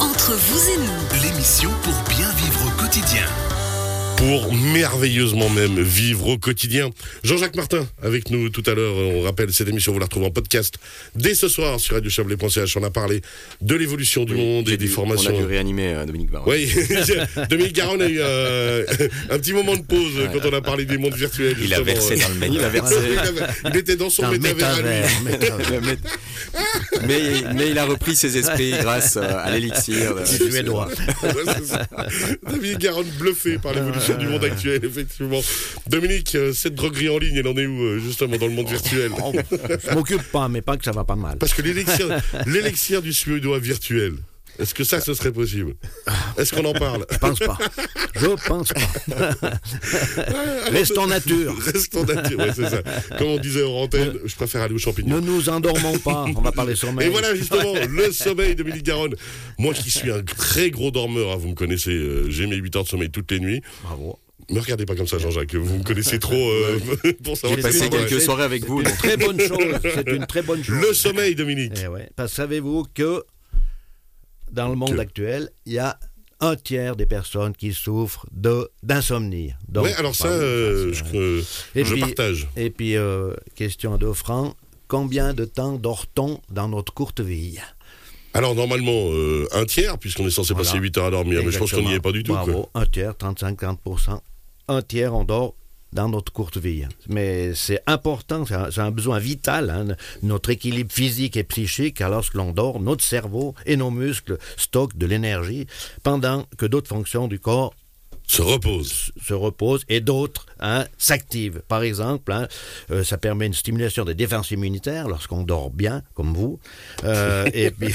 Entre vous et nous, L'émission pour bien vivre au quotidien. Pour merveilleusement même vivre au quotidien. Jean-Jacques Martin avec nous tout à l'heure. On rappelle cette émission, vous la retrouvez en podcast dès ce soir sur radiochablais.ch. On a parlé de l'évolution du monde et des formations. On a dû réanimer euh, Dominique Baron. Oui, Dominique Garonne a eu euh, un petit moment de pause quand on a parlé des mondes virtuels. Il a versé dans le Il a métavers. versé. Il était dans son Dans métavers mais, il a repris ses esprits grâce euh, à l'élixir. ça. Dominique Garonne bluffé par l'évolution du monde actuel, effectivement. Dominique, euh, cette droguerie en ligne, elle en est où, euh, justement, dans le monde virtuel Oh, je m'occupe pas, mais pas que ça va pas mal. Parce que l'élixir l'élixir du suédois virtuel, est-ce que ça, ce serait possible Est-ce qu'on en parle Je pense pas. Je pense pas. Restons nature. Restons nature, ouais, c'est ça. Comme on disait en antenne, je préfère aller aux champignons. Ne nous endormons pas. On va parler sommeil. Et voilà justement le sommeil de Dominique Garonne. Moi qui suis un très gros dormeur, hein, vous me connaissez, euh, j'ai mes 8 heures de sommeil toutes les nuits. Bravo. Me regardez pas comme ça Jean-Jacques, vous me connaissez trop euh, pour savoir J'ai que passé c'est vrai. quelques soirées avec vous. donc Très bonne chose. C'est une très bonne chose. Le sommeil Dominique. Eh ouais. Parce que savez-vous que dans le monde Que- actuel, il y a un tiers des personnes qui souffrent de d'insomnie. Ouais, alors ça, bah oui, euh, je, Et je puis- partage. Et puis, euh, question à deux francs, combien de temps dort-on dans notre courte vie? Alors normalement, euh, un tiers, puisqu'on est censé Voilà. passer 8 heures à dormir, mais je pense qu'on n'y est pas du tout. Bravo, quoi. un tiers, 35-40%. Un tiers, on dort dans notre courte vie. Mais c'est important, c'est un, besoin vital, hein, notre équilibre physique et psychique. Alors, lorsque l'on dort, notre cerveau et nos muscles stockent de l'énergie pendant que d'autres fonctions du corps Se repose. se reposent et d'autres hein, s'activent. Par exemple, hein, euh, ça permet une stimulation des défenses immunitaires lorsqu'on dort bien, comme vous. Euh, et puis,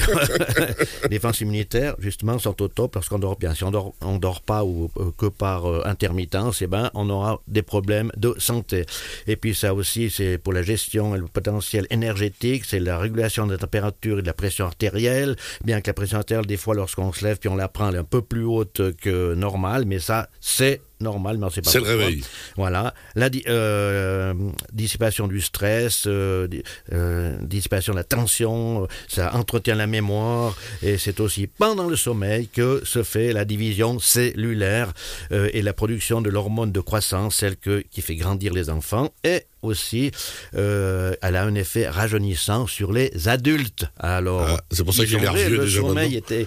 les défenses immunitaires, justement, sont au top lorsqu'on dort bien. Si on dort, on dort pas ou euh, que par intermittence, eh ben, on aura des problèmes de santé. Et puis ça aussi, c'est pour la gestion et le potentiel énergétique, c'est la régulation de la température et de la pression artérielle. Bien que la pression artérielle, des fois, lorsqu'on se lève, puis on la prend, elle est un peu plus haute que normal, mais ça, c'est normal, mais on sait pas C'est le réveil. Voilà. La di- euh, dissipation du stress, euh, euh, dissipation de la tension, ça entretient la mémoire et c'est aussi pendant le sommeil que se fait la division cellulaire et la production de l'hormone de croissance, celle que, qui fait grandir les enfants et aussi euh, elle a un effet rajeunissant sur les adultes. Alors, Ah, c'est pour ça que j'ai l'air vieux le déjà sommeil est, est-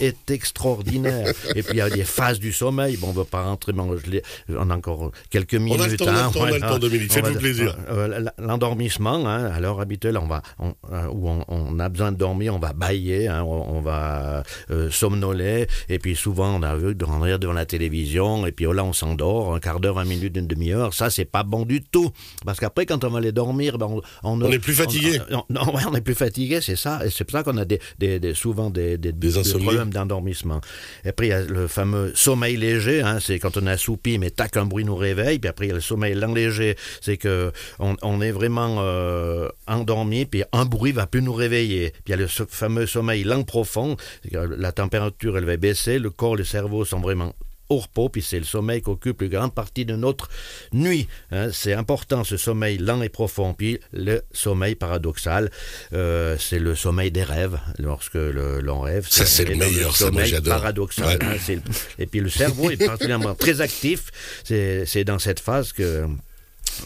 est extraordinaire. et puis il y a des phases du sommeil. Bon, on ne va pas rentrer, on, je l'ai- on a encore quelques minutes. a le temps, on a le hein, temps, on a le temps, Dominique, faites-vous plaisir. euh, euh, L'endormissement, hein, à l'heure habituelle, on va, on, euh, où on, on a besoin de dormir, on va bailler, hein, on, on va euh, somnoler, et puis souvent on a vu de rentrer devant la télévision, et puis oh là on s'endort, un quart d'heure, vingt minutes, une demi-heure, ça c'est pas bon du tout, parce qu'après quand on va aller dormir, ben, on, On est plus fatigué. on- non, ouais, on est plus fatigué, c'est ça, et c'est pour ça qu'on a des, des- des- souvent des, des, problèmes d'endormissement. Et après il y a le fameux sommeil léger, hein, c'est quand on assoupi, mais tac, un bruit nous réveille, puis après il y a le sommeil lent léger, c'est que on, est vraiment euh, endormi, puis un bruit va plus nous réveiller. Puis il y a le fameux sommeil lent profond, la température elle va baisser, le corps, le cerveau sont vraiment au repos, puis c'est le sommeil qui occupe une grande partie de notre nuit. hein. C'est important ce sommeil lent et profond. Puis le sommeil paradoxal, euh, c'est le sommeil des rêves, lorsque l'on rêve. Ça, c'est le meilleur, ça, moi, sommeil paradoxal. Ouais. hein, et puis le cerveau est particulièrement très actif. C'est dans cette phase que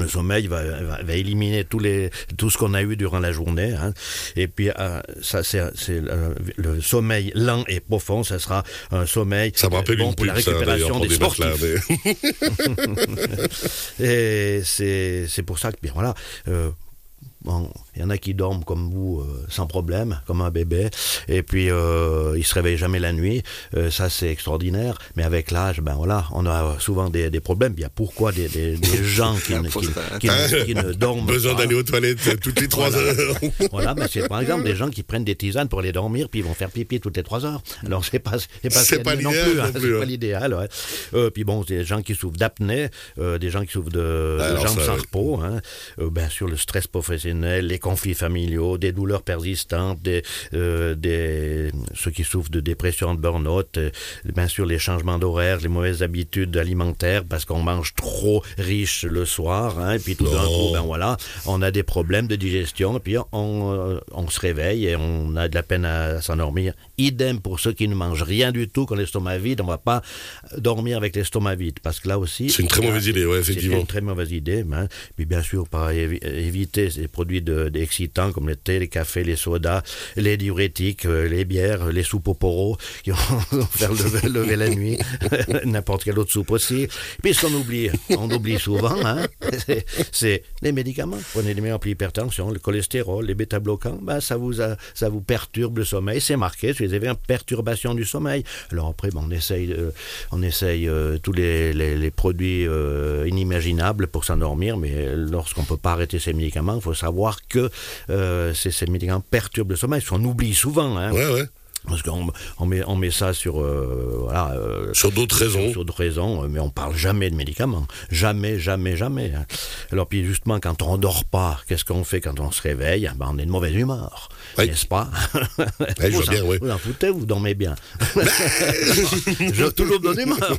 le sommeil va, va- va éliminer tous les, tout ce qu'on a eu durant la journée. hein. Et puis, euh, ça, c'est c'est le, le sommeil lent et profond. Ça sera un sommeil Ça me rappelle bon une pour la pub, ça, d'ailleurs, récupération pour des des sportifs. Et c'est c'est pour ça que, bien voilà, euh, bon, il y en a qui dorment comme vous euh, sans problème, comme un bébé, et puis euh, ils se réveillent jamais la nuit. Euh, ça, c'est extraordinaire. Mais avec l'âge, ben voilà, on a souvent des, des problèmes. Il y a pourquoi des, des, des gens qui, ne, qui, qui ne- qui ne dorment Besoin pas. d'aller aux toilettes toutes les 3 Voilà. heures. Voilà, mais c'est par exemple des gens qui prennent des tisanes pour aller dormir, puis ils vont faire pipi toutes les trois heures. Alors c'est pas, c'est pas, ce C'est pas mieux l'idéal non hein, plus, c'est hein. pas l'idéal. ouais. Euh, puis bon, des gens qui souffrent d'apnée, euh, des gens qui souffrent de, de Alors jambes ça, sans ouais. repos, hein. Euh, bien sûr le stress professionnel, les conflits familiaux, des douleurs persistantes, des, euh, des, ceux qui souffrent de dépression, de burn-out, euh, bien sûr les changements d'horaire, les mauvaises habitudes alimentaires parce qu'on mange trop riche le soir, hein, et puis tout d'un coup, ben voilà, on a des problèmes de digestion, et puis on, euh, on se réveille et on a de la peine à s'endormir. Idem pour ceux qui ne mangent rien du tout, quand l'estomac vide, on va pas dormir avec l'estomac vide, parce que là aussi... C'est une très mauvaise idée, ouais, C'est effectivement. une très mauvaise idée. Hein. Puis bien sûr, évi- éviter ces produits de- excitants comme le thé, les cafés, les sodas, les diurétiques, euh, les bières, les soupes au poro qui vont faire lever, la nuit, n'importe quelle autre soupe aussi. Puis ce qu'on oublie, on oublie souvent, hein, c'est- les médicaments. Prenez des médicaments pour l'hypertension, le cholestérol, les bêta-bloquants, ben, ça, vous ça vous perturbe le sommeil. C'est marqué sur les événements perturbation du sommeil. Alors après, ben, on essaye, euh, on essaye euh, tous les, produits euh, inimaginables pour s'endormir, mais lorsqu'on ne peut pas arrêter ces médicaments, il faut savoir que euh, ces, médicaments perturbent le sommeil. Qu'on oublie souvent. Hein. Parce qu'on on met, on met ça sur, euh, voilà, euh, Sur d'autres raisons. sur d'autres raisons, euh, mais on parle jamais de médicaments. Jamais, jamais, jamais. hein. Alors, puis justement, quand on dort pas, qu'est-ce qu'on fait quand on se réveille? Ben, On est de mauvaise humeur, Oui. n'est-ce pas? Je vous, vois bien, en, oui. vous en foutez, vous dormez bien. je toujours de bonne humeur.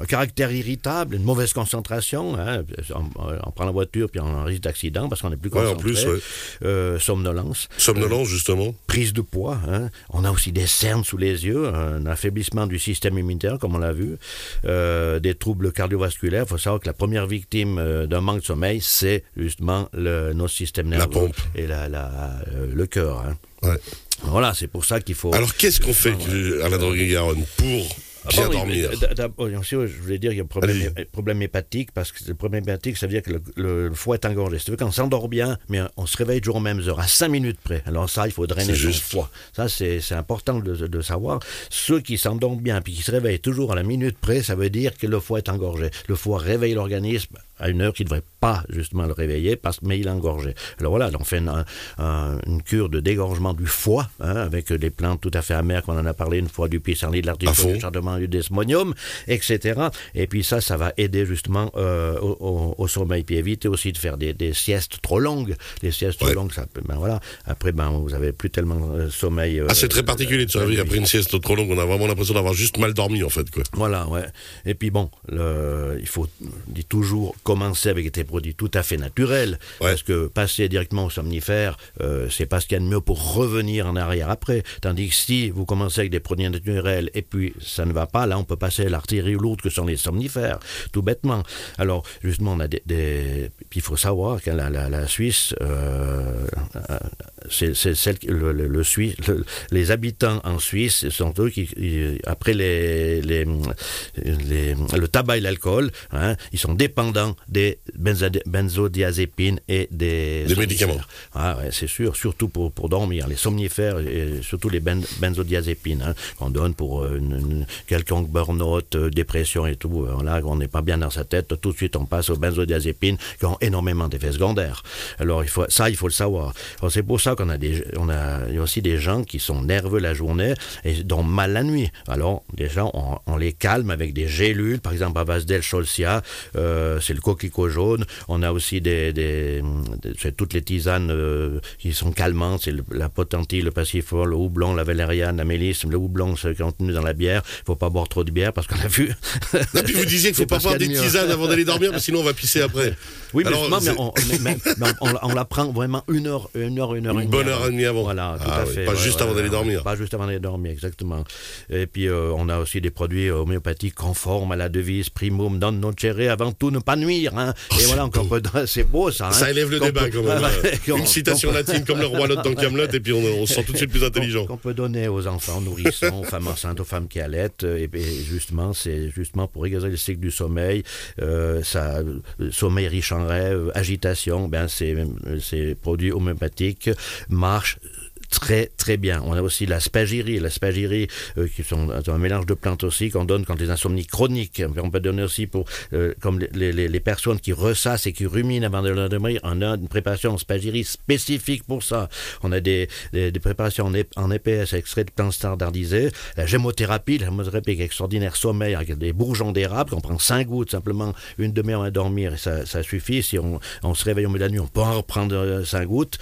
un caractère irritable, une mauvaise concentration. Hein. On, on prend la voiture, puis on risque d'accident parce qu'on est plus Ouais, en concentré. plus, ouais. Euh, somnolence Somnolence, justement. prise de poids. Hein. On a aussi des cernes sous les yeux, un affaiblissement du système immunitaire, comme on l'a vu, euh, des troubles cardiovasculaires. Il faut savoir que la première victime euh, d'un manque de sommeil, c'est justement le, notre système nerveux pompe. et la, la- euh, le cœur. hein. Ouais. Voilà, c'est pour ça qu'il faut. Alors, qu'est-ce qu'on fait, Alain Droguet-Garonne, pour bien dormir mais d- d'abord, bien sûr, je voulais dire qu'il y a un problème, hépatique, parce que le problème hépatique, ça veut dire que le, le- le foie est engorgé. C'est-à-dire qu'on s'endort bien, mais on se réveille toujours aux mêmes heures, à 5 minutes près. Alors ça, il faut drainer juste. foie. Ça, c'est c'est important de, de savoir. Ceux qui s'endorment bien, puis qui se réveillent toujours à la minute près, ça veut dire que le foie est engorgé. Le foie réveille l'organisme à une heure qui ne devrait pas justement le réveiller, parce, mais il est engorgé. Alors voilà, on fait une, un- une cure de dégorgement du foie, hein, avec des plantes tout à fait amères, qu'on en a parlé une fois, du pissenlit, de l'artichaut, du chardonnay, du desmonium, etc. Et puis ça, ça va aider justement euh, au, au- au sommeil. Puis éviter aussi de faire des, des siestes trop longues. Les siestes Ouais. trop longues, ça peut, ben voilà. Après, ben, vous avez plus tellement euh, sommeil. euh, Ah, c'est très particulier de se réveiller après une sieste trop longue. On a vraiment l'impression d'avoir juste mal dormi, en fait, quoi. Voilà, ouais. Et puis bon, le- il faut on dit toujours commencer avec des produits tout à fait naturels, Ouais. parce que passer directement au somnifère, euh, c'est pas ce qu'il y a de mieux pour revenir en arrière après. Tandis que si vous commencez avec des produits naturels et puis ça ne va pas, là on peut passer à l'artillerie lourde que sont les somnifères, tout bêtement. Alors justement, on a des, des- puis il faut savoir que la, la- la Suisse, euh, c'est celle le, le- le Suisse, le- les habitants en Suisse ce sont eux qui, après les, les, les- le tabac et l'alcool, hein, ils sont dépendants des benzo- benzodiazépines et des, Des médicaments. Ah ouais, c'est sûr, surtout pour, pour dormir, les somnifères et surtout les ben- benzodiazépines hein, qu'on donne pour euh, une, une quelconque burn-out, euh, dépression et tout. Euh, Là, on n'est pas bien dans sa tête, tout de suite on passe aux benzodiazépines qui ont énormément d'effets secondaires. Alors il faut, ça, il faut le savoir. C'est pour ça qu'on a des, on a, il y a aussi des gens qui sont nerveux la journée et dont mal la nuit. Alors déjà, on, on les calme avec des gélules, par exemple Avasdel Cholcia, euh, c'est le coquelicot jaune. On a aussi des, des, des- c'est toutes les tisanes euh, qui sont calmantes, c'est la potentille, le passiflore, le houblon, la valériane, la mélisse, le houblon c'est contenu dans la bière. Il faut pas boire trop de bière parce qu'on a vu. Et puis vous disiez qu'il faut C'est pas boire des tisanes avant d'aller dormir, parce que sinon on va pisser après. Oui, mais, mais on, mais- mais- mais on, on la prend vraiment une heure, une heure, une heure Une demie bonne heure et demie avant. Voilà, tout Ah à oui, fait. pas juste avant d'aller dormir. Pas juste avant d'aller dormir, exactement. Et puis, euh, on a aussi des produits homéopathiques conformes à la devise primum non nocere, avant tout ne pas nuire. Hein. Oh, et c'est voilà, qu'on peut, c'est beau ça. hein. Ça élève le débat peut- quand même. Une citation latine comme le roi Lot dans Camelot, et puis on, on se sent tout de suite plus intelligent. qu'on peut donner aux enfants nourrissons, aux femmes enceintes, aux femmes qui allaitent. euh, Et, et justement, c'est justement pour régler le cycle du sommeil, euh, ça, euh, sommeil riche en rêve, agitation, ben ces, ces produits homéopathiques Marsch très très bien. On a aussi la spagyrie, la spagyrie euh, qui sont un mélange de plantes aussi qu'on donne quand les insomnies chroniques. On peut donner aussi pour euh, comme les, les, personnes qui ressassent et qui ruminent avant de dormir. On a une préparation en spagyrie spécifique pour ça. On a des, des, préparations en, EPS extrait de plantes standardisées. La gémothérapie, la gémothérapie extraordinaire sommeil avec des bourgeons d'érable qu'on prend 5 gouttes simplement une demi-heure à dormir et ça, suffit. Si on, se réveille au milieu de la nuit, on peut en reprendre 5 gouttes.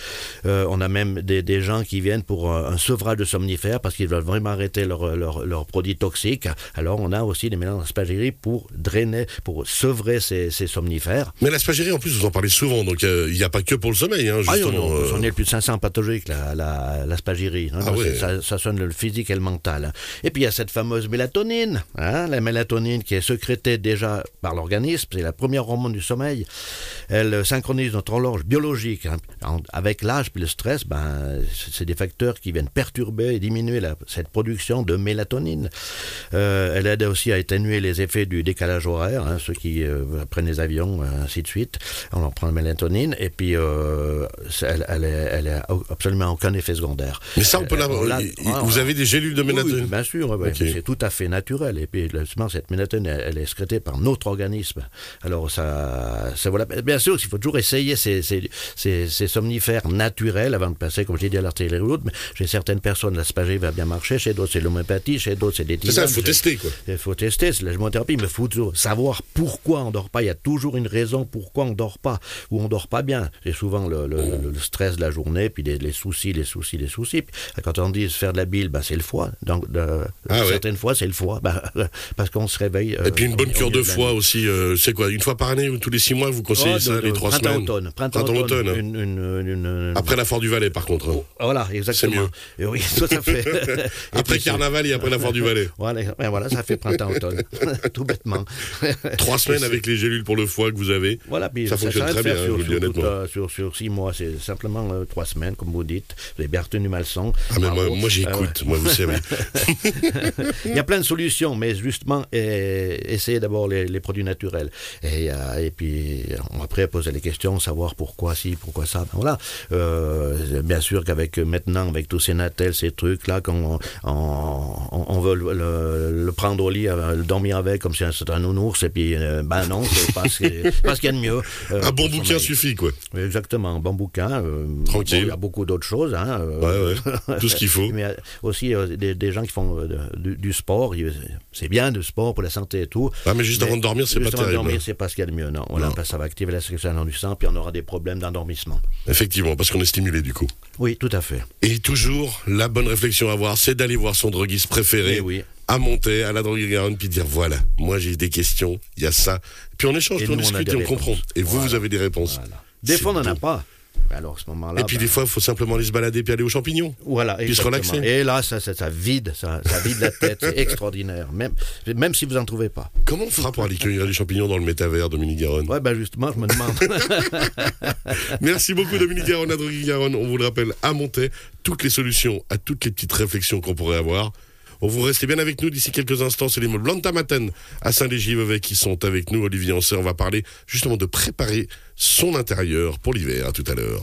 Euh, on a même des, des, gens qui viennent pour un sevrage de somnifères parce qu'ils veulent vraiment arrêter leurs leur, leur produits toxiques. Alors on a aussi des mélanges d'aspagérie pour drainer, pour sevrer ces, ces, somnifères. Mais l'aspagérie, en plus, vous en parlez souvent, donc euh, il n'y a pas que pour le sommeil. Hein, ah, non, euh... on est plus de 500 pathologiques, l'aspagérie. La, la, hein, ah, ouais. ça, ça, sonne le physique et le mental. Et puis il y a cette fameuse mélatonine, hein, la mélatonine qui est sécrétée déjà par l'organisme, c'est la première hormone du sommeil. Elle synchronise notre horloge biologique. Hein. Avec l'âge puis le stress, ben, c'est des facteurs qui viennent perturber et diminuer la, cette production de mélatonine. Euh, elle aide aussi à atténuer les effets du décalage horaire, hein, ceux qui euh, prennent les avions, ainsi de suite. On en prend la mélatonine et puis euh, elle, elle, est, elle est absolument aucun effet secondaire. Mais ça, on peut l'avoir. Vous avez des gélules de mélatonine oui, Bien sûr, okay. c'est tout à fait naturel. Et puis, justement, cette mélatonine, elle, elle est excrétée par notre organisme. Alors, ça, ça voilà. Bien sûr, il faut toujours essayer ces, ces, ces, ces somnifères naturels avant de passer, comme j'ai dit, à l'artillerie haute. Mais chez certaines personnes, l'aspagé va bien marcher, chez d'autres, c'est l'homéopathie, chez d'autres, c'est des tisanes. C'est ça, il faut tester, quoi. Il faut tester, c'est la gémothérapie, mais il faut savoir pourquoi on dort pas. Il y a toujours une raison pourquoi on dort pas, ou on dort pas bien. C'est souvent le, le, le, le, stress de la journée, puis les, les, soucis, les soucis, les soucis. Quand on dit faire de la bile, ben, c'est le foie. Donc, ah, certaines ouais. fois, c'est le foie, ben, parce qu'on se réveille. Et puis une bonne cure de foie aussi, euh, c'est quoi Une fois par année ou tous les six mois, vous conseillez oh, ça, de, les trois printemps semaines? automne, Printemps, printemps automne. automne. Une, une, une, après la Foire du Valais, par contre. Oh, voilà, exactement. C'est mieux. Et oui, tout à fait. après Carnaval et après la Foire du Valais. Voilà, ben voilà ça fait printemps-automne, tout bêtement. Trois semaines avec les gélules pour le foie que vous avez. Voilà, puis ça, ça fonctionne très bien, sur, je sur, tout, euh, sur, sur, six mois, c'est simplement euh, trois semaines, comme vous dites. Vous avez bien retenu ma leçon. Ah, mais moi, moi j'écoute, euh, moi, vous savez. Il y a plein de solutions, mais justement, eh, essayez d'abord les, les, produits naturels. Et, euh, et puis, après, poser les questions, savoir pourquoi si, pourquoi ça. Ben, voilà. Bien sûr qu'avec maintenant, avec tous ces natels, ces trucs-là, quand on, on, on, veut le, le, le, prendre au lit, le dormir avec, comme si c'était un nounours, et puis, euh, ben non, c'est pas ce qu'il y a de mieux. Euh, un bon bouquin suffit, quoi. Exactement, un bon bouquin. Euh, Tranquille. Il y a beaucoup d'autres choses. Hein, ouais, ouais. Tout ce qu'il faut. Mais aussi des, des, gens qui font du, du sport. C'est bien du sport pour la santé et tout. Ah, mais juste mais avant de dormir, c'est pas terrible. Avant de dormir, c'est pas ce qu'il y a de mieux, non. Voilà, non. ça va activer la circulation du sang, puis on aura des problèmes d'endormissement. Effectivement, parce qu'on est stimulé du coup. Oui, tout à fait. Et toujours, la bonne réflexion à avoir, c'est d'aller voir son droguiste préféré. Oui. À monter à la droguerie Garonne puis dire voilà moi j'ai des questions il y a ça. Puis on échange et on discute on et on comprend. et vous voilà. vous avez des réponses. Voilà. des fois on n'en a pas alors, ce moment-là, et puis ben... des fois, il faut simplement aller se balader puis aller aux champignons. Voilà, puis se relaxer. Et là, ça, ça, ça vide, ça, ça, vide la tête, c'est extraordinaire, même, même si vous n'en trouvez pas. Comment on fera pour aller cueillir des champignons dans le métavers, Dominique Garonne? Ouais, ben justement, je me demande. Merci beaucoup, Dominique Garonne, à Garonne. On vous le rappelle, à monter toutes les solutions à toutes les petites réflexions qu'on pourrait avoir. Vous restez bien avec nous d'ici quelques instants. C'est les mots Blanta Maten à Saint-Légy-Vevey qui sont avec nous. Olivier Ancet, on va parler justement de préparer son intérieur pour l'hiver. Tout à l'heure.